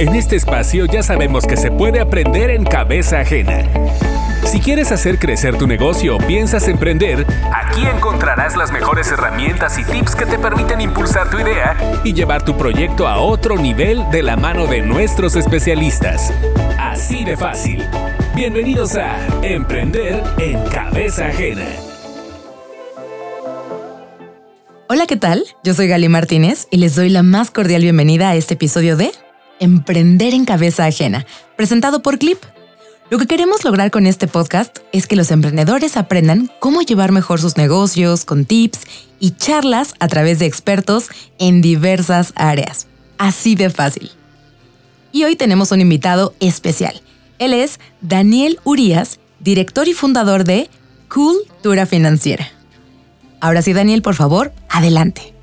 En este espacio ya sabemos que se puede aprender en cabeza ajena. Si quieres hacer crecer tu negocio o piensas emprender, aquí encontrarás las mejores herramientas y tips que te permiten impulsar tu idea y llevar tu proyecto a otro nivel de la mano de nuestros especialistas. Así de fácil. Bienvenidos a Emprender en Cabeza Ajena. Hola, ¿qué tal? Yo soy Gali Martínez y les doy la más cordial bienvenida a este episodio de Emprender en Cabeza Ajena, presentado por Clip. Lo que queremos lograr con este podcast es que los emprendedores aprendan cómo llevar mejor sus negocios con tips y charlas a través de expertos en diversas áreas. Así de fácil. Y hoy tenemos un invitado especial. Él es Daniel Urias, director y fundador de Cultura Financiera. Ahora sí, Daniel, por favor, adelante.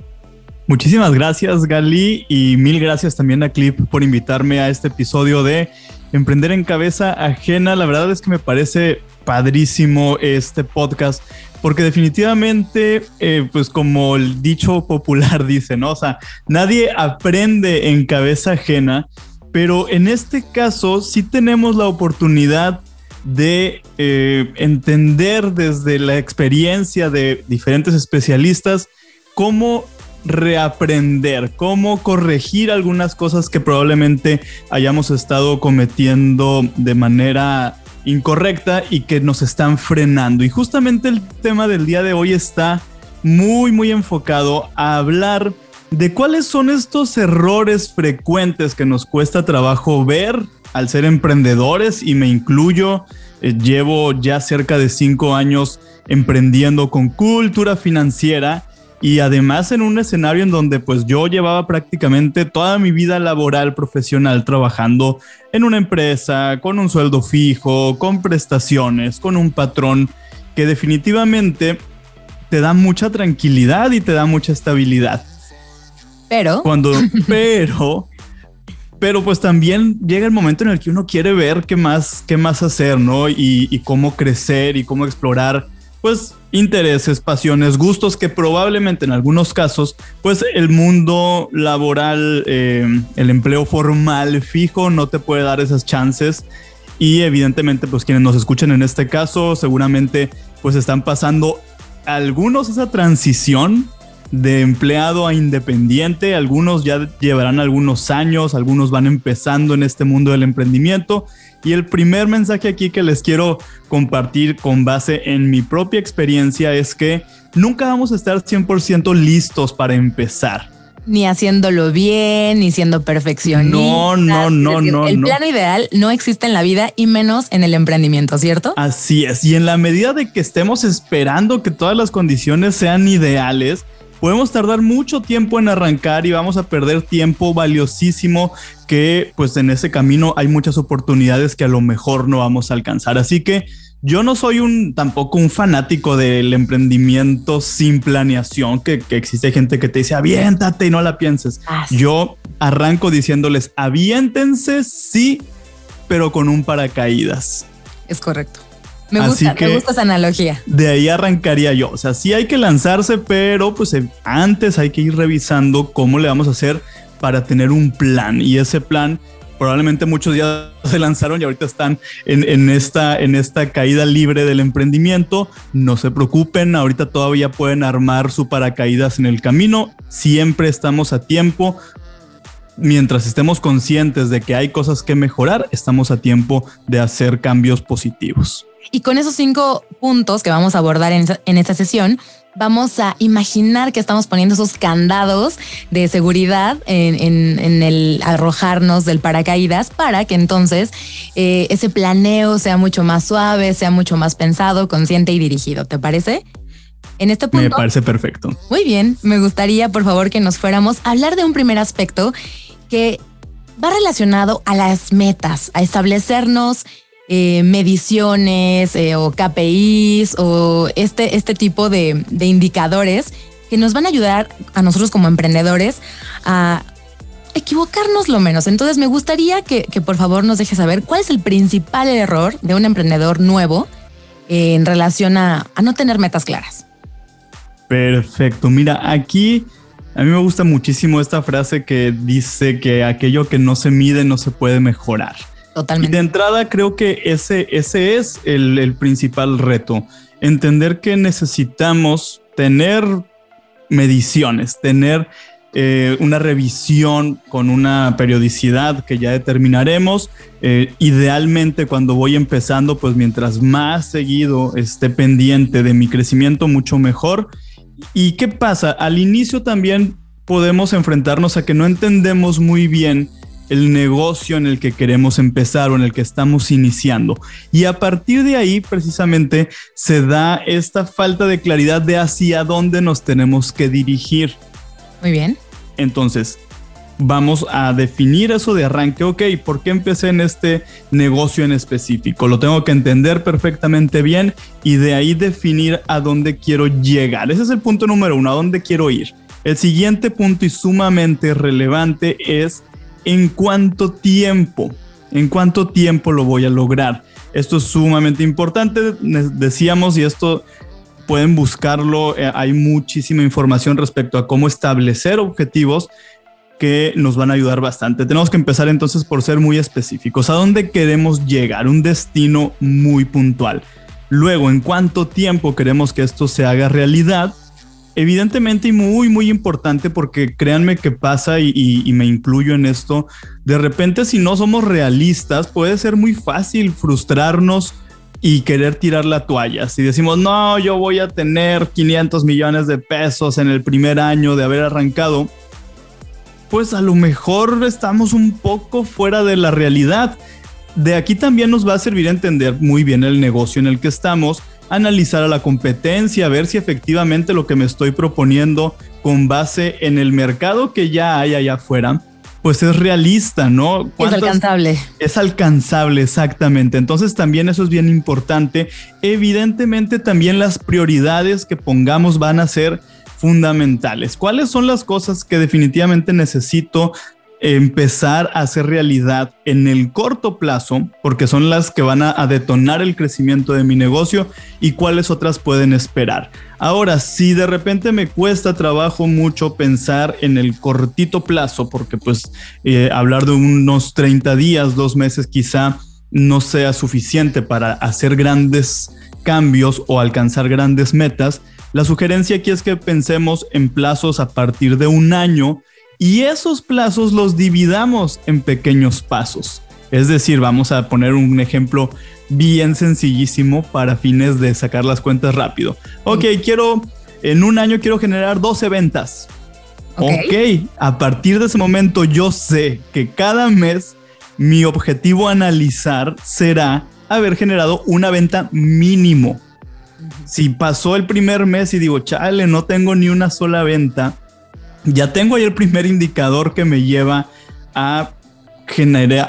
Muchísimas gracias, Gali, y mil gracias también a Clip por invitarme a este episodio de Emprender en Cabeza Ajena. La verdad es que me parece padrísimo este podcast, porque definitivamente, eh, pues como el dicho popular dice, ¿no? O sea, nadie aprende en cabeza ajena, pero en este caso sí tenemos la oportunidad de eh, entender desde la experiencia de diferentes especialistas cómo reaprender, cómo corregir algunas cosas que probablemente hayamos estado cometiendo de manera incorrecta y que nos están frenando. Y justamente el tema del día de hoy está muy, muy enfocado a hablar de cuáles son estos errores frecuentes que nos cuesta trabajo ver al ser emprendedores y me incluyo. Eh, llevo ya cerca de cinco años emprendiendo con cultura financiera y además en un escenario en donde pues yo llevaba prácticamente toda mi vida laboral profesional trabajando en una empresa con un sueldo fijo, con prestaciones, con un patrón que definitivamente te da mucha tranquilidad y te da mucha estabilidad. Pero cuando pero pero pues también llega el momento en el que uno quiere ver qué más, qué más hacer, ¿no? Y, y cómo crecer y cómo explorar, pues, intereses, pasiones, gustos que probablemente en algunos casos, pues, el mundo laboral, eh, el empleo formal fijo no te puede dar esas chances. Y evidentemente, pues, quienes nos escuchan en este caso, seguramente, pues, están pasando algunos esa transición de empleado a independiente. Algunos ya llevarán algunos años, algunos van empezando en este mundo del emprendimiento. Y el primer mensaje aquí que les quiero compartir con base en mi propia experiencia es que nunca vamos a estar 100% listos para empezar. Ni haciéndolo bien, ni siendo perfeccionistas. No, no, no, no. El plano ideal no existe en la vida y menos en el emprendimiento, ¿cierto? Así es. Y en la medida de que estemos esperando que todas las condiciones sean ideales, podemos tardar mucho tiempo en arrancar y vamos a perder tiempo valiosísimo que pues en ese camino hay muchas oportunidades que a lo mejor no vamos a alcanzar. Así que yo no soy un tampoco un fanático del emprendimiento sin planeación, que, existe gente que te dice aviéntate y no la pienses. Yo arranco diciéndoles aviéntense, sí, pero con un paracaídas. Es correcto. Me gusta, me gusta esa analogía. De ahí arrancaría yo. O sea, sí hay que lanzarse, pero pues eh, antes hay que ir revisando cómo le vamos a hacer para tener un plan. Y ese plan, probablemente muchos ya se lanzaron y ahorita están en, esta, en esta caída libre del emprendimiento. No se preocupen, ahorita todavía pueden armar su paracaídas en el camino. Siempre estamos a tiempo mientras estemos conscientes de que hay cosas que mejorar, estamos a tiempo de hacer cambios positivos. Y con esos cinco puntos que vamos a abordar en, esta sesión, vamos a imaginar que estamos poniendo esos candados de seguridad en, el arrojarnos del paracaídas para que entonces eh, ese planeo sea mucho más suave, sea mucho más pensado, consciente y dirigido. ¿Te parece? En este punto. Me parece perfecto. Muy bien. Me gustaría, por favor, que nos fuéramos a hablar de un primer aspecto que va relacionado a las metas, a establecernos eh, mediciones eh, o KPIs o este, este tipo de, indicadores que nos van a ayudar a nosotros como emprendedores a equivocarnos lo menos. Entonces me gustaría que, por favor nos dejes saber cuál es el principal error de un emprendedor nuevo en relación a no tener metas claras. Perfecto. Mira, aquí A mí me gusta muchísimo esta frase que dice que aquello que no se mide no se puede mejorar. Totalmente. De entrada creo que ese, ese es el, el principal reto. Entender que necesitamos tener mediciones, tener eh, una revisión con una periodicidad que ya determinaremos. Eh, idealmente cuando voy empezando, pues mientras más seguido esté pendiente de mi crecimiento, mucho mejor. ¿Y qué pasa? Al inicio también podemos enfrentarnos a que no entendemos muy bien el negocio en el que queremos empezar o en el que estamos iniciando. Y a partir de ahí, precisamente, se da esta falta de claridad de hacia dónde nos tenemos que dirigir. Muy bien. Entonces, vamos a definir eso de arranque. Ok, ¿por qué empecé en este negocio en específico? Lo tengo que entender perfectamente bien y de ahí definir a dónde quiero llegar. Ese es el punto número uno, a dónde quiero ir. El siguiente punto y sumamente relevante es en cuánto tiempo, en cuánto tiempo lo voy a lograr. Esto es sumamente importante, decíamos, y esto pueden buscarlo, eh, hay muchísima información respecto a cómo establecer objetivos que nos van a ayudar bastante. Tenemos que empezar entonces por ser muy específicos. ¿A dónde queremos llegar? Un destino muy puntual. Luego, ¿en cuánto tiempo queremos que esto se haga realidad? Evidentemente y muy, muy importante porque créanme que pasa y, y, me incluyo en esto. De repente, si no somos realistas, puede ser muy fácil frustrarnos y querer tirar la toalla. Si decimos, no, yo voy a tener 500 millones de pesos en el primer año de haber arrancado, pues a lo mejor estamos un poco fuera de la realidad. De aquí también nos va a servir entender muy bien el negocio en el que estamos, analizar a la competencia, ver si efectivamente lo que me estoy proponiendo con base en el mercado que ya hay allá afuera pues es realista, ¿no? Es alcanzable. Es alcanzable, exactamente. Entonces también eso es bien importante. Evidentemente también las prioridades que pongamos van a ser fundamentales. ¿Cuáles son las cosas que definitivamente necesito empezar a hacer realidad en el corto plazo, porque son las que van a, detonar el crecimiento de mi negocio y cuáles otras pueden esperar. Ahora, si de repente me cuesta trabajo mucho pensar en el cortito plazo, porque pues eh, hablar de unos 30 días, dos meses quizá no sea suficiente para hacer grandes cambios o alcanzar grandes metas, la sugerencia aquí es que pensemos en plazos a partir de un año y esos plazos los dividamos en pequeños pasos. Es decir, vamos a poner un ejemplo bien sencillísimo para fines de sacar las cuentas rápido. Ok, quiero, en un año quiero generar 12 ventas. Okay. ok, a partir de ese momento yo sé que cada mes mi objetivo a analizar será haber generado una venta mínimo. Si pasó el primer mes y digo, chale, no tengo ni una sola venta, ya tengo ahí el primer indicador que me lleva a,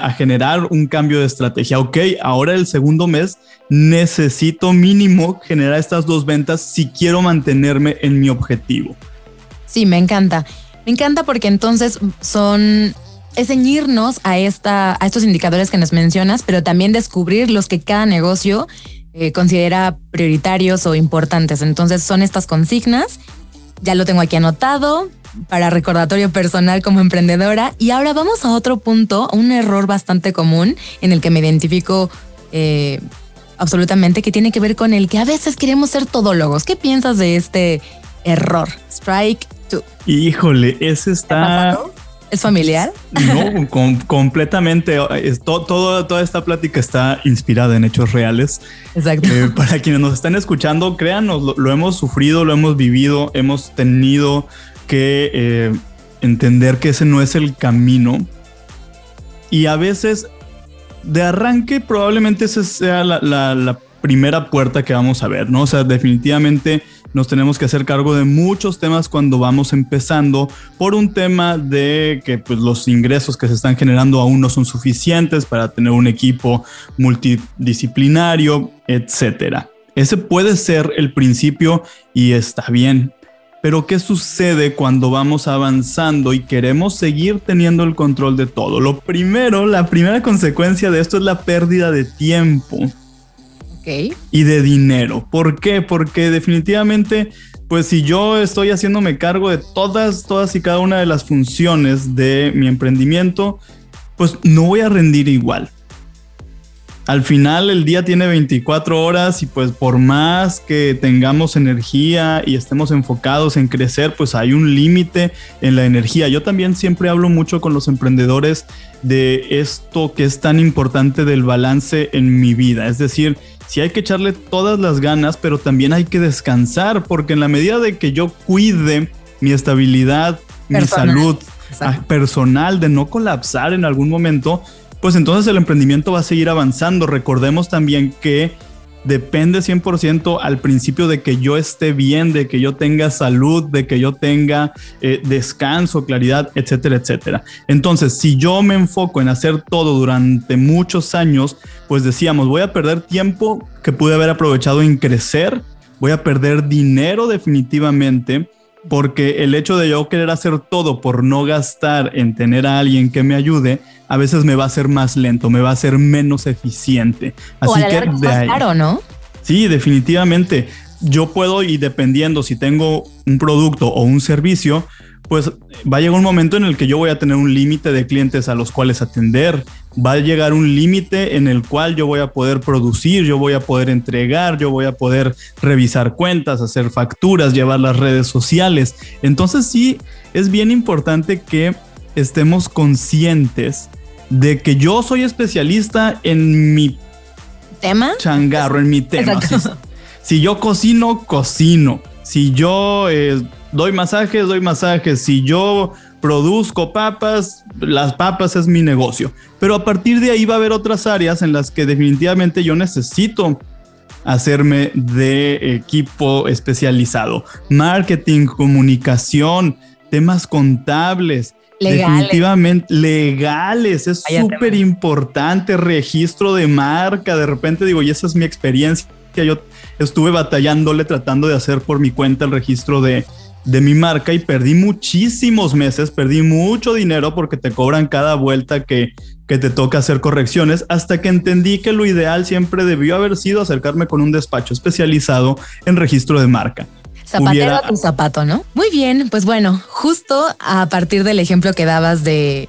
a generar un cambio de estrategia. Ok, ahora el segundo mes necesito mínimo generar estas dos ventas si quiero mantenerme en mi objetivo. Sí, me encanta. Me encanta porque entonces son es ceñirnos a, esta, a estos indicadores que nos mencionas, pero también descubrir los que cada negocio eh, considera prioritarios o importantes. Entonces son estas consignas. Ya lo tengo aquí anotado para recordatorio personal como emprendedora. Y ahora vamos a otro punto, un error bastante común en el que me identifico eh, absolutamente, que tiene que ver con el que a veces queremos ser todólogos. ¿Qué piensas de este error? Strike two. Híjole, ese está... ¿Es familiar? No, completamente. todo, toda esta plática está inspirada en hechos reales. Exacto. Eh, para quienes nos están escuchando, créanos, lo, hemos sufrido, lo hemos vivido, hemos tenido que eh, entender que ese no es el camino. Y a veces, de arranque, probablemente esa sea la, la, primera puerta que vamos a ver, ¿no? O sea, definitivamente nos tenemos que hacer cargo de muchos temas cuando vamos empezando por un tema de que pues, los ingresos que se están generando aún no son suficientes para tener un equipo multidisciplinario, etcétera. Ese puede ser el principio y está bien, pero ¿qué sucede cuando vamos avanzando y queremos seguir teniendo el control de todo? Lo primero, la primera consecuencia de esto es la pérdida de tiempo. Okay. Y de dinero. ¿Por qué? Porque definitivamente pues si yo estoy haciéndome cargo de todas, todas y cada una de las funciones de mi emprendimiento, pues no voy a rendir igual. Al final el día tiene 24 horas y pues por más que tengamos energía y estemos enfocados en crecer, pues hay un límite en la energía. Yo también siempre hablo mucho con los emprendedores de esto que es tan importante del balance en mi vida. Es decir, sí hay que echarle todas las ganas, pero también hay que descansar, porque en la medida de que yo cuide mi estabilidad, mi salud ah, personal, de no colapsar en algún momento, pues entonces el emprendimiento va a seguir avanzando. Recordemos también que depende 100% al principio de que yo esté bien, de que yo tenga salud, de que yo tenga eh, descanso, claridad, etcétera, etcétera. Entonces, si yo me enfoco en hacer todo durante muchos años, pues decíamos, voy a perder tiempo que pude haber aprovechado en crecer, voy a perder dinero definitivamente porque el hecho de yo querer hacer todo por no gastar en tener a alguien que me ayude, a veces me va a ser más lento, me va a ser menos eficiente. Así que de más Caro, ¿no? Sí, definitivamente. Yo puedo y dependiendo si tengo un producto o un servicio, pues va a llegar un momento en el que yo voy a tener un límite de clientes a los cuales atender. Va a llegar un límite en el cual yo voy a poder producir, yo voy a poder entregar, yo voy a poder revisar cuentas, hacer facturas, llevar las redes sociales. Entonces sí, es bien importante que estemos conscientes de que yo soy especialista en mi tema, changarro, en mi tema. Si, yo cocino, cocino. Si yo eh, doy masajes, doy masajes. Si yo produzco papas, las papas es mi negocio. Pero a partir de ahí va a haber otras áreas en las que definitivamente yo necesito hacerme de equipo especializado. Marketing, comunicación, temas contables, Definitivamente legales, es súper importante, registro de marca, de repente digo, y esa es mi experiencia, yo estuve batallándole tratando de hacer por mi cuenta el registro de, de mi marca y perdí muchísimos meses, perdí mucho dinero porque te cobran cada vuelta que, que te toca hacer correcciones, hasta que entendí que lo ideal siempre debió haber sido acercarme con un despacho especializado en registro de marca. Zapatero a tu zapato, ¿no? Muy bien, pues bueno, justo a partir del ejemplo que dabas de,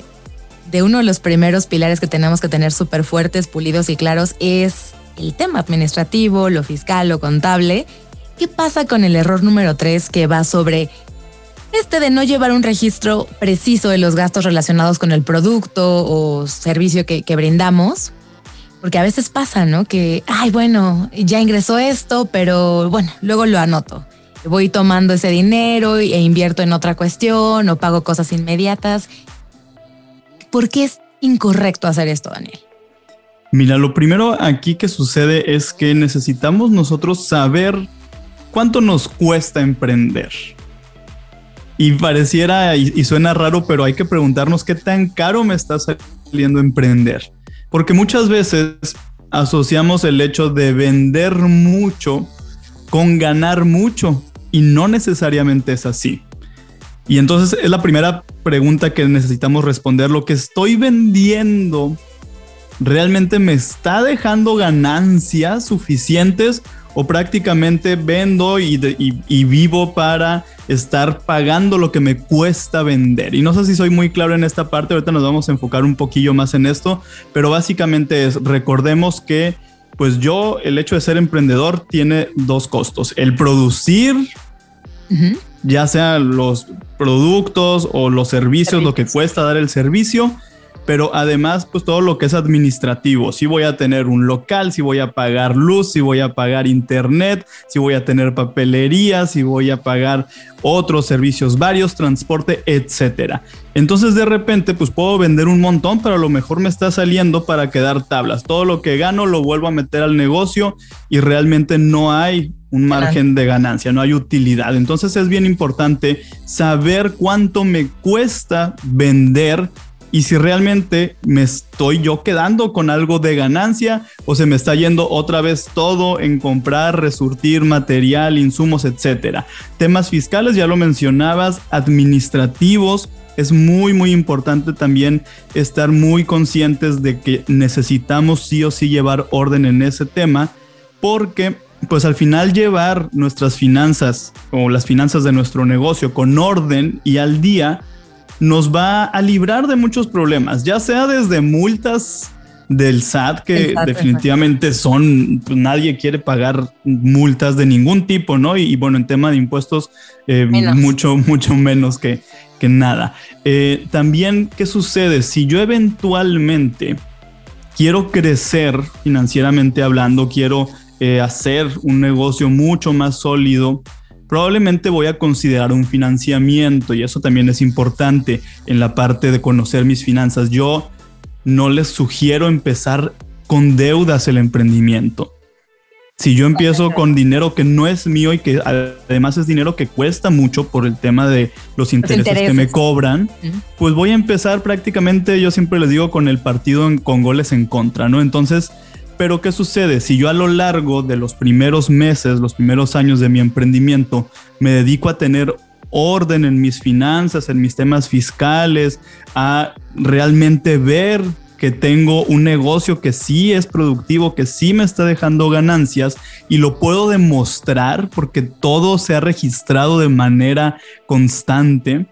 de uno de los primeros pilares que tenemos que tener súper fuertes, pulidos y claros es el tema administrativo, lo fiscal, lo contable. ¿Qué pasa con el error número tres que va sobre este de no llevar un registro preciso de los gastos relacionados con el producto o servicio que, que brindamos? Porque a veces pasa, ¿no? Que, ay, bueno, ya ingresó esto, pero bueno, luego lo anoto voy tomando ese dinero e invierto en otra cuestión o pago cosas inmediatas. ¿Por qué es incorrecto hacer esto, Daniel? Mira, lo primero aquí que sucede es que necesitamos nosotros saber cuánto nos cuesta emprender. Y pareciera y, suena raro, pero hay que preguntarnos qué tan caro me está saliendo emprender. Porque muchas veces asociamos el hecho de vender mucho con ganar mucho y no necesariamente es así. Y entonces es la primera pregunta que necesitamos responder. Lo que estoy vendiendo realmente me está dejando ganancias suficientes o prácticamente vendo y, vivo para estar pagando lo que me cuesta vender. Y no sé si soy muy claro en esta parte, ahorita nos vamos a enfocar un poquillo más en esto, pero básicamente es, recordemos que pues yo, el hecho de ser emprendedor tiene dos costos. El producir, ya sean los productos o los servicios, lo que cuesta dar el servicio, pero además, pues todo lo que es administrativo. Si voy a tener un local, si voy a pagar luz, si voy a pagar internet, si voy a tener papelería, si voy a pagar otros servicios varios, transporte, etcétera. Entonces de repente pues puedo vender un montón, pero a lo mejor me está saliendo para quedar tablas. Todo lo que gano lo vuelvo a meter al negocio y realmente no hay un margen de ganancia, no hay utilidad. Entonces es bien importante saber cuánto me cuesta vender y si realmente me estoy yo quedando con algo de ganancia o se me está yendo otra vez todo en comprar, resurtir material, insumos, etcétera. Temas fiscales, ya lo mencionabas, administrativos. Es muy, muy importante también estar muy conscientes de que necesitamos sí o sí llevar orden en ese tema, porque pues al final llevar nuestras finanzas o las finanzas de nuestro negocio con orden y al día nos va a librar de muchos problemas, ya sea desde multas del SAT, que definitivamente son, pues, nadie quiere pagar multas de ningún tipo, ¿no? Y, bueno, en tema de impuestos, eh, mucho, mucho menos que, que nada. Eh, también, ¿qué sucede? Si yo eventualmente quiero crecer financieramente hablando, quiero eh, hacer un negocio mucho más sólido, probablemente voy a considerar un financiamiento y eso también es importante en la parte de conocer mis finanzas. Yo no les sugiero empezar con deudas el emprendimiento. Si yo empiezo con dinero que no es mío y que además es dinero que cuesta mucho por el tema de los intereses, que me cobran, pues voy a empezar prácticamente, yo siempre les digo, con el partido con goles en contra, ¿no? Entonces, pero ¿qué sucede? Si yo a lo largo de los primeros meses, los primeros años de mi emprendimiento, me dedico a tener orden en mis finanzas, en mis temas fiscales, a realmente ver que tengo un negocio que sí es productivo, que sí me está dejando ganancias y lo puedo demostrar porque todo se ha registrado de manera constante.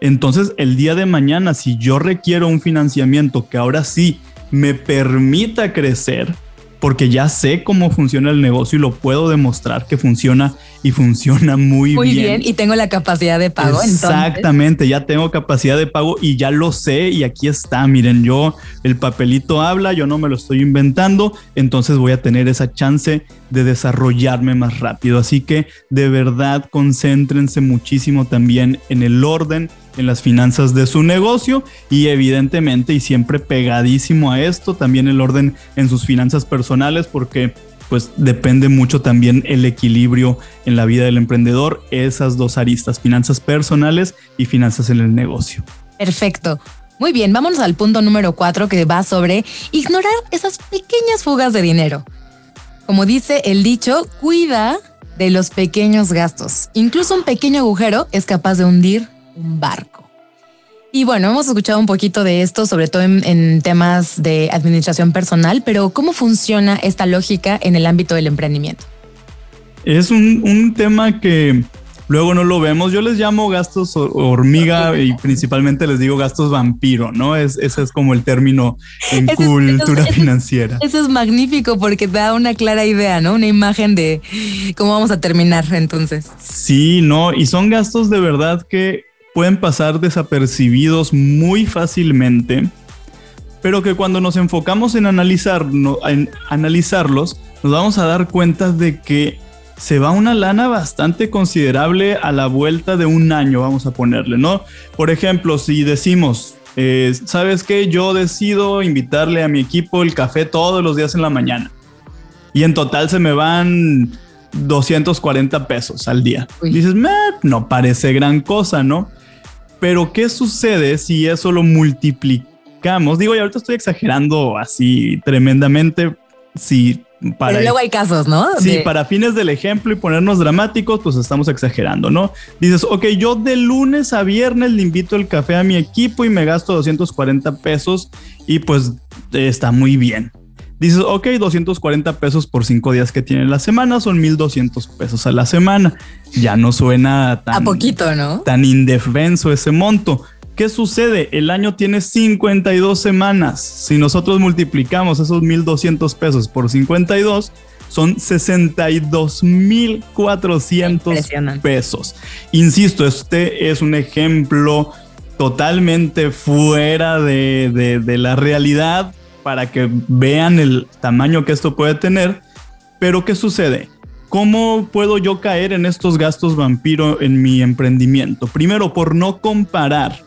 Entonces, el día de mañana, si yo requiero un financiamiento que ahora sí me permita crecer, porque ya sé cómo funciona el negocio y lo puedo demostrar que funciona y funciona muy, muy bien. y tengo la capacidad de pago. Exactamente, ya tengo capacidad de pago y ya lo sé y aquí está. Miren, yo el papelito habla, yo no me lo estoy inventando, entonces voy a tener esa chance de desarrollarme más rápido. Así que de verdad concéntrense muchísimo también en el orden en las finanzas de su negocio y evidentemente y siempre pegadísimo a esto también el orden en sus finanzas personales porque pues depende mucho también el equilibrio en la vida del emprendedor, esas dos aristas, finanzas personales y finanzas en el negocio. Perfecto. Muy bien, vámonos al punto número cuatro que va sobre ignorar esas pequeñas fugas de dinero. Como dice el dicho, cuida de los pequeños gastos. Incluso un pequeño agujero es capaz de hundir un barco. Y bueno, hemos escuchado un poquito de esto, sobre todo en, temas de administración personal, pero ¿cómo funciona esta lógica en el ámbito del emprendimiento? Es un, tema que luego no lo vemos. Yo les llamo gastos hormiga y principalmente les digo gastos vampiro, ¿no? Es, ese es como el término en cultura financiera. Eso es magnífico porque da una clara idea, ¿no? Una imagen de cómo vamos a terminar entonces. Sí, no, y son gastos de verdad que pueden pasar desapercibidos muy fácilmente, pero que cuando nos enfocamos en, analizar, en analizarlos, nos vamos a dar cuenta de que se va una lana bastante considerable a la vuelta de un año, vamos a ponerle, ¿no? Por ejemplo, si decimos, eh, ¿sabes qué? Yo decido invitarle a mi equipo el café todos los días en la mañana. Y en total se me van 240 pesos al día. Dices, no parece gran cosa, ¿no? Pero ¿qué sucede si eso lo multiplicamos? Digo, y ahorita estoy exagerando así tremendamente. Si para Pero luego hay casos, ¿no? Sí, para fines del ejemplo y ponernos dramáticos, pues estamos exagerando, ¿no? Dices, ok, yo de lunes a viernes le invito el café a mi equipo y me gasto 240 pesos y pues está muy bien. Dices, ok, 240 pesos por cinco días que tiene la semana son 1200 pesos a la semana. Ya no suena tan. A poquito, ¿no? Tan indefenso ese monto. ¿Qué sucede? El año tiene 52 semanas. Si nosotros multiplicamos esos 1200 pesos por 52, son 62.400 pesos. Insisto, este es un ejemplo totalmente fuera de, de la realidad para que vean el tamaño que esto puede tener. Pero ¿qué sucede? ¿Cómo puedo yo caer en estos gastos vampiro en mi emprendimiento? Primero, por no comparar.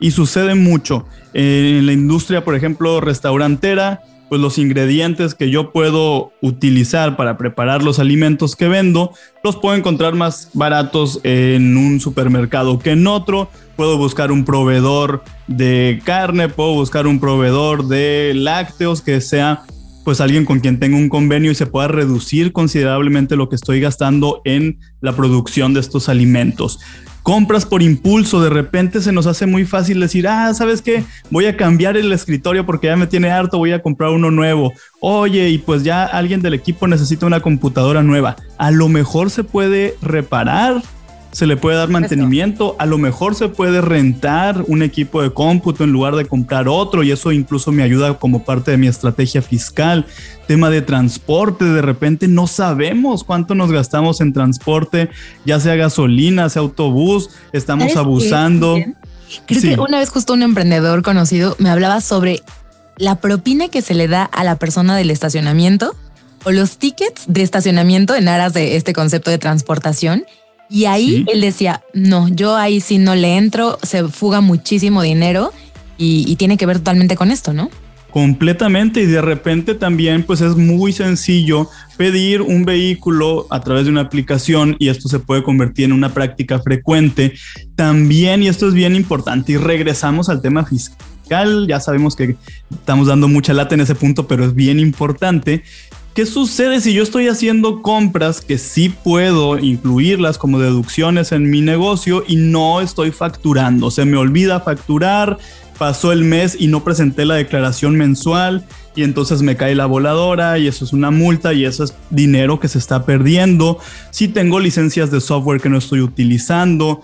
Y sucede mucho. En la industria, por ejemplo, restaurantera, pues los ingredientes que yo puedo utilizar para preparar los alimentos que vendo, los puedo encontrar más baratos en un supermercado que en otro. Puedo buscar un proveedor de carne, puedo buscar un proveedor de lácteos que sea pues alguien con quien tenga un convenio y se pueda reducir considerablemente lo que estoy gastando en la producción de estos alimentos compras por impulso, de repente se nos hace muy fácil decir, ah, ¿sabes qué? Voy a cambiar el escritorio porque ya me tiene harto, voy a comprar uno nuevo. Oye, y pues ya alguien del equipo necesita una computadora nueva. A lo mejor se puede reparar se le puede dar mantenimiento, a lo mejor se puede rentar un equipo de cómputo en lugar de comprar otro y eso incluso me ayuda como parte de mi estrategia fiscal. Tema de transporte, de repente no sabemos cuánto nos gastamos en transporte, ya sea gasolina, sea autobús, estamos abusando. Creo que una vez justo un emprendedor conocido me hablaba sobre la propina que se le da a la persona del estacionamiento o los tickets de estacionamiento en aras de este concepto de transportación y ahí él decía, no, yo ahí sí no le entro, se fuga muchísimo dinero y, tiene que ver totalmente con esto, ¿no? Completamente y de repente también pues es muy sencillo pedir un vehículo a través de una aplicación y esto se puede convertir en una práctica frecuente. También, y esto es bien importante, y regresamos al tema fiscal, ya sabemos que estamos dando mucha lata en ese punto, pero es bien importante ¿Qué sucede si yo estoy haciendo compras que sí puedo incluirlas como deducciones en mi negocio y no estoy facturando? Se me olvida facturar, pasó el mes y no presenté la declaración mensual y entonces me cae la voladora y eso es una multa y eso es dinero que se está perdiendo. Si tengo licencias de software que no estoy utilizando,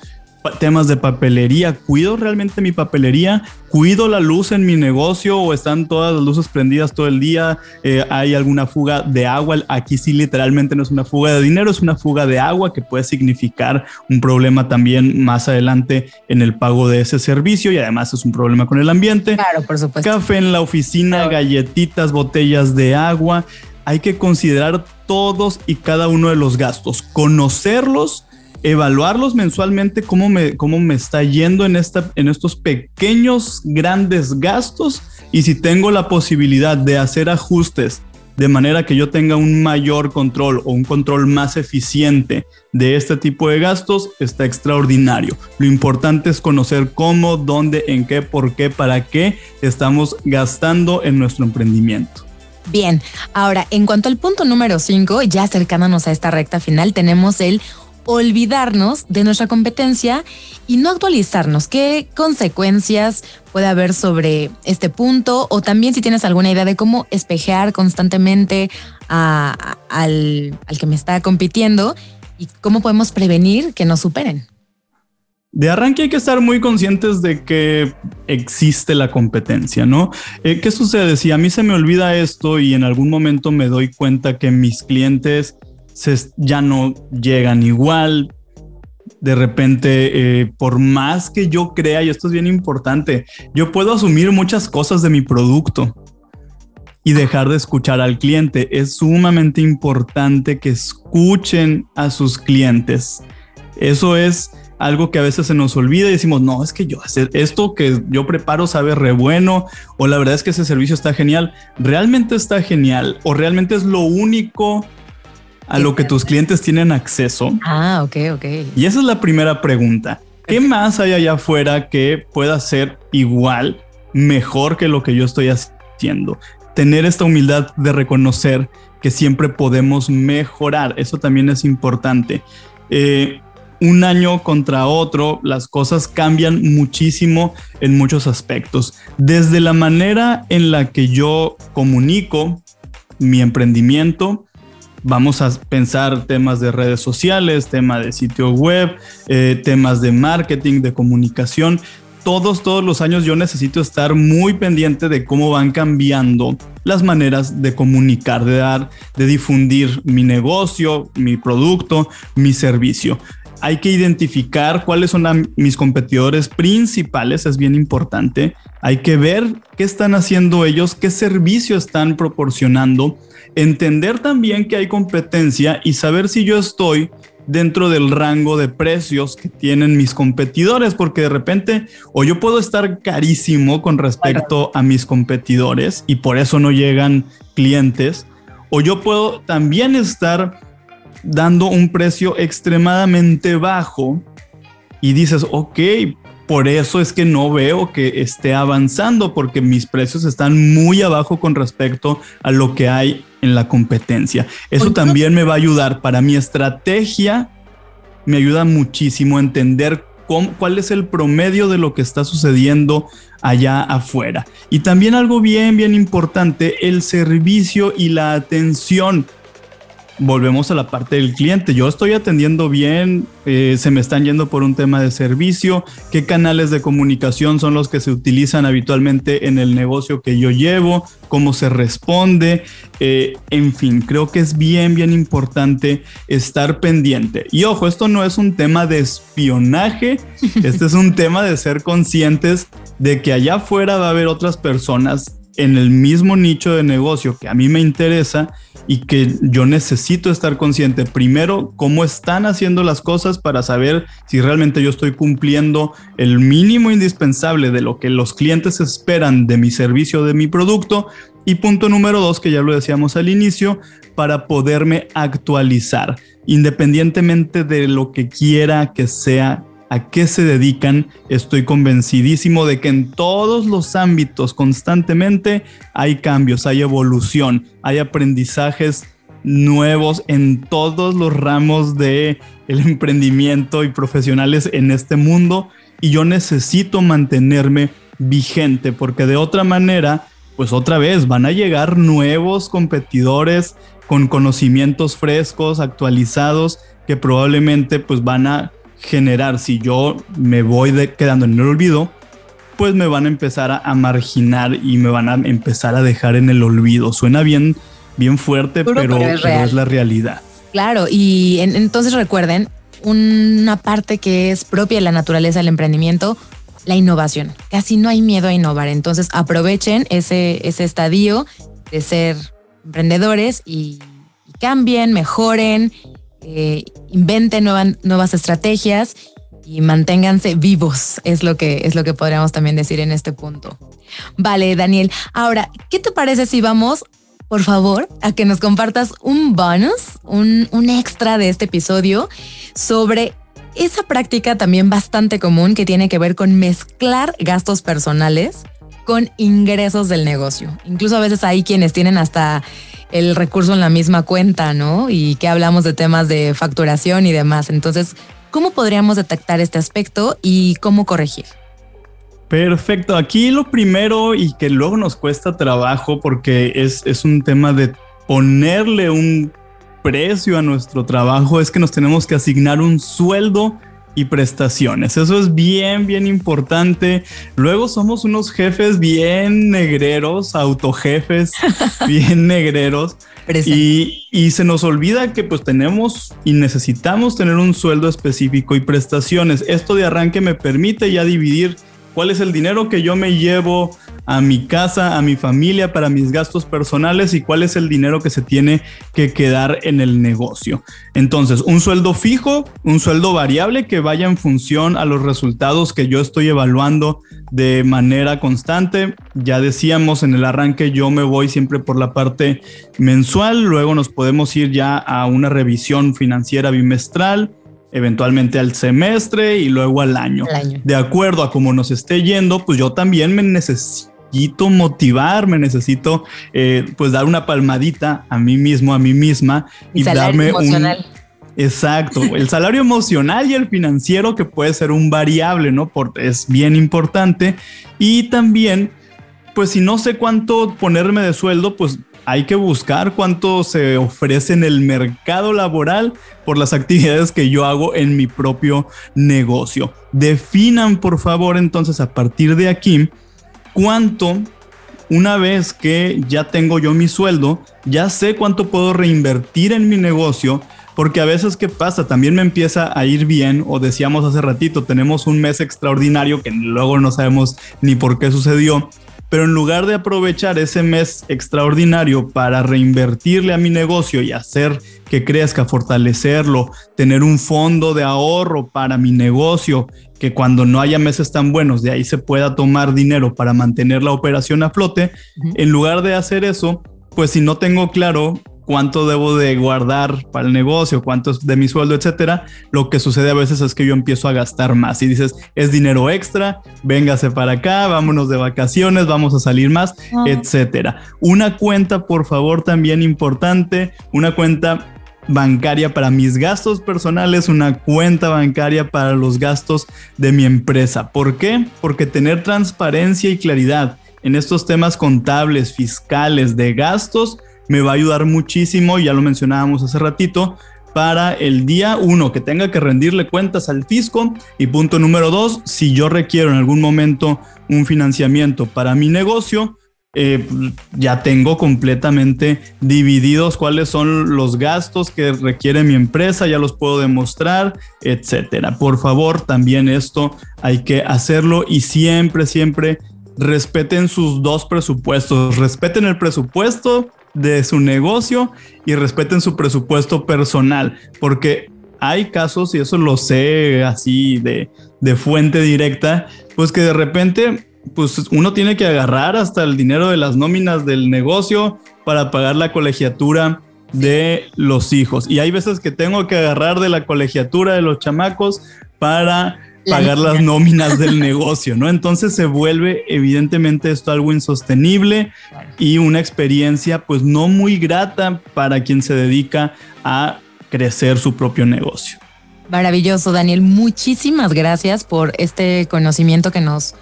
temas de papelería, cuido realmente mi papelería, cuido la luz en mi negocio o están todas las luces prendidas todo el día, eh, hay alguna fuga de agua, aquí sí literalmente no es una fuga de dinero, es una fuga de agua que puede significar un problema también más adelante en el pago de ese servicio y además es un problema con el ambiente. Claro, por supuesto. Café en la oficina, galletitas, botellas de agua. Hay que considerar todos y cada uno de los gastos, conocerlos evaluarlos mensualmente, cómo me, cómo me está yendo en, esta, en estos pequeños, grandes gastos y si tengo la posibilidad de hacer ajustes de manera que yo tenga un mayor control o un control más eficiente de este tipo de gastos, está extraordinario. Lo importante es conocer cómo, dónde, en qué, por qué, para qué estamos gastando en nuestro emprendimiento. Bien, ahora en cuanto al punto número 5, ya acercándonos a esta recta final, tenemos el olvidarnos de nuestra competencia y no actualizarnos. ¿Qué consecuencias puede haber sobre este punto? O también si tienes alguna idea de cómo espejear constantemente al, que me está compitiendo y cómo podemos prevenir que nos superen. De arranque hay que estar muy conscientes de que existe la competencia, ¿no? Eh, ¿Qué sucede? Si a mí se me olvida esto y en algún momento me doy cuenta que mis clientes ya no llegan igual. De repente, eh, por más que yo crea, y esto es bien importante, yo puedo asumir muchas cosas de mi producto y dejar de escuchar al cliente. Es sumamente importante que escuchen a sus clientes. Eso es algo que a veces se nos olvida y decimos, no, es que yo hacer esto que yo preparo sabe re bueno o la verdad es que ese servicio está genial. Realmente está genial o realmente es lo único a lo que tus clientes tienen acceso. Ah, ok, ok. Y esa es la primera pregunta. ¿Qué más hay allá afuera que pueda ser igual, mejor que lo que yo estoy haciendo? Tener esta humildad de reconocer que siempre podemos mejorar. Eso también es importante. Eh, un año contra otro, las cosas cambian muchísimo en muchos aspectos. Desde la manera en la que yo comunico mi emprendimiento, vamos a pensar temas de redes sociales, tema de sitio web, eh, temas de marketing, de comunicación. Todos, todos los años yo necesito estar muy pendiente de cómo van cambiando las maneras de comunicar, de dar, de difundir mi negocio, mi producto, mi servicio hay que identificar cuáles son mis competidores principales, es bien importante. Hay que ver qué están haciendo ellos, qué servicio están proporcionando entender también que hay competencia y saber si yo estoy dentro del rango de precios que tienen mis competidores, porque de repente o yo puedo estar carísimo con respecto a mis competidores y por eso no llegan clientes, o yo puedo también estar dando un precio extremadamente bajo y dices, ok, por eso es que no veo que esté avanzando, porque mis precios están muy abajo con respecto a lo que hay en la competencia. Eso también me va a ayudar para mi estrategia, me ayuda muchísimo a entender cuál es el promedio de lo que está sucediendo allá afuera. Y también algo bien, bien importante, el servicio y la atención volvemos a la parte del cliente. Yo estoy atendiendo bien, eh, se me están yendo por un tema de servicio, qué canales de comunicación son los que se utilizan habitualmente en el negocio que yo llevo, cómo se responde, eh, en fin, creo que es bien, bien importante estar pendiente. Y ojo, esto no es un tema de espionaje, este es un tema de ser conscientes de que allá afuera va a haber otras personas en el mismo nicho de negocio que a mí me interesa y que yo necesito estar consciente primero cómo están haciendo las cosas para saber si realmente yo estoy cumpliendo el mínimo indispensable de lo que los clientes esperan de mi servicio, de mi producto. Y punto número dos, que ya lo decíamos al inicio, para poderme actualizar, independientemente de lo que quiera que sea a qué se dedican, estoy convencidísimo de que en todos los ámbitos constantemente hay cambios, hay evolución, hay aprendizajes nuevos en todos los ramos de el emprendimiento y profesionales en este mundo y yo necesito mantenerme vigente porque de otra manera pues otra vez van a llegar nuevos competidores con conocimientos frescos, actualizados que probablemente pues van a generar, si yo me voy quedando en el olvido, pues me van a empezar a, marginar y me van a empezar a dejar en el olvido. Suena bien, bien fuerte, pero, es, la realidad. Claro, y entonces recuerden, una parte que es propia de la naturaleza del emprendimiento, la innovación. Casi no hay miedo a innovar, entonces aprovechen ese, ese estadio de ser emprendedores y cambien, mejoren eh, inventen nuevas estrategias y manténganse vivos, es lo, que, es lo que podríamos también decir en este punto. Vale, Daniel. Ahora, ¿qué te parece si vamos, por favor, a que nos compartas un bonus, un, un extra de este episodio sobre esa práctica también bastante común que tiene que ver con mezclar gastos personales con ingresos del negocio. Incluso a veces hay quienes tienen hasta el recurso en la misma cuenta, ¿no? Y que hablamos de temas de facturación y demás. Entonces, ¿cómo podríamos detectar este aspecto y cómo corregir? Perfecto. Aquí lo primero y que luego nos cuesta trabajo porque es, es un tema de ponerle un precio a nuestro trabajo es que nos tenemos que asignar un sueldo y prestaciones. Eso es bien, bien importante. Luego somos unos jefes bien negreros, autojefes, bien negreros. Y, y, se nos olvida que pues tenemos y necesitamos tener un sueldo específico y prestaciones. Esto de arranque me permite ya dividir cuál es el dinero que yo me llevo a mi casa, a mi familia, para mis gastos personales y cuál es el dinero que se tiene que quedar en el negocio. Entonces, un sueldo fijo, un sueldo variable que vaya en función a los resultados que yo estoy evaluando de manera constante. Ya decíamos en el arranque, yo me voy siempre por la parte mensual, luego nos podemos ir ya a una revisión financiera bimestral eventualmente al semestre y luego al año. De acuerdo a cómo nos esté yendo, pues yo también me necesito necesito motivarme, necesito eh, pues dar una palmadita a mí mismo, a mí misma y, darme emocional. un... Exacto, el salario emocional y el financiero que puede ser un variable, ¿no? Porque es bien importante. Y también, pues si no sé cuánto ponerme de sueldo, pues hay que buscar cuánto se ofrece en el mercado laboral por las actividades que yo hago en mi propio negocio. Definan, por favor, entonces a partir de aquí, cuánto, una vez que ya tengo yo mi sueldo, ya sé cuánto puedo reinvertir en mi negocio, porque a veces, ¿qué pasa? También me empieza a ir bien, o decíamos hace ratito, tenemos un mes extraordinario que luego no sabemos ni por qué sucedió, pero en lugar de aprovechar ese mes extraordinario para reinvertirle a mi negocio y hacer que crezca, fortalecerlo, tener un fondo de ahorro para mi negocio, que cuando no haya meses tan buenos, de ahí se pueda tomar dinero para mantener la operación a flote, en lugar de hacer eso, pues si no tengo claro cuánto debo de guardar para el negocio, cuánto es de mi sueldo, etcétera, lo que sucede a veces es que yo empiezo a gastar más y dices, es dinero extra, véngase para acá, vámonos de vacaciones, vamos a salir más, ah. etcétera. Una cuenta, por favor, también importante, una cuenta bancaria para mis gastos personales, una cuenta bancaria para los gastos de mi empresa. ¿Por qué? Porque tener transparencia y claridad en estos temas contables, fiscales, de gastos, me va a ayudar muchísimo, ya lo mencionábamos hace ratito, para el día uno que tenga que rendirle cuentas al fisco y punto número dos, si yo requiero en algún momento un financiamiento para mi negocio, eh, ya tengo completamente divididos cuáles son los gastos que requiere mi empresa, ya los puedo demostrar, etcétera. Por favor, también esto hay que hacerlo y siempre, siempre respeten sus dos presupuestos, respeten el presupuesto de su negocio y respeten su presupuesto personal, porque hay casos, y eso lo sé así de, de fuente directa, pues que de repente pues uno tiene que agarrar hasta el dinero de las nóminas del negocio para pagar la colegiatura de los hijos. Y hay veces que tengo que agarrar de la colegiatura de los chamacos para pagar las nóminas del negocio, ¿no? Entonces se vuelve evidentemente esto algo insostenible y una experiencia pues no muy grata para quien se dedica a crecer su propio negocio. Maravilloso, Daniel. Muchísimas gracias por este conocimiento que nos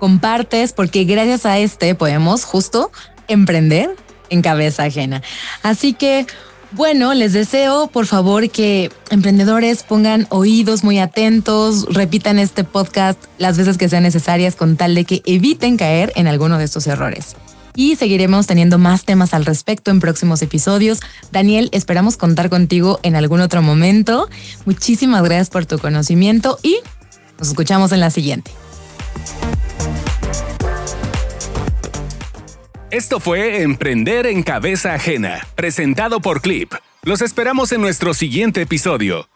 compartes, porque gracias a este podemos justo emprender en cabeza ajena. Así que, bueno, les deseo por favor que emprendedores pongan oídos muy atentos, repitan este podcast las veces que sean necesarias con tal de que eviten caer en alguno de estos errores. Y seguiremos teniendo más temas al respecto en próximos episodios. Daniel, esperamos contar contigo en algún otro momento. Muchísimas gracias por tu conocimiento y nos escuchamos en la siguiente. Esto fue Emprender en Cabeza Ajena, presentado por Clip. Los esperamos en nuestro siguiente episodio.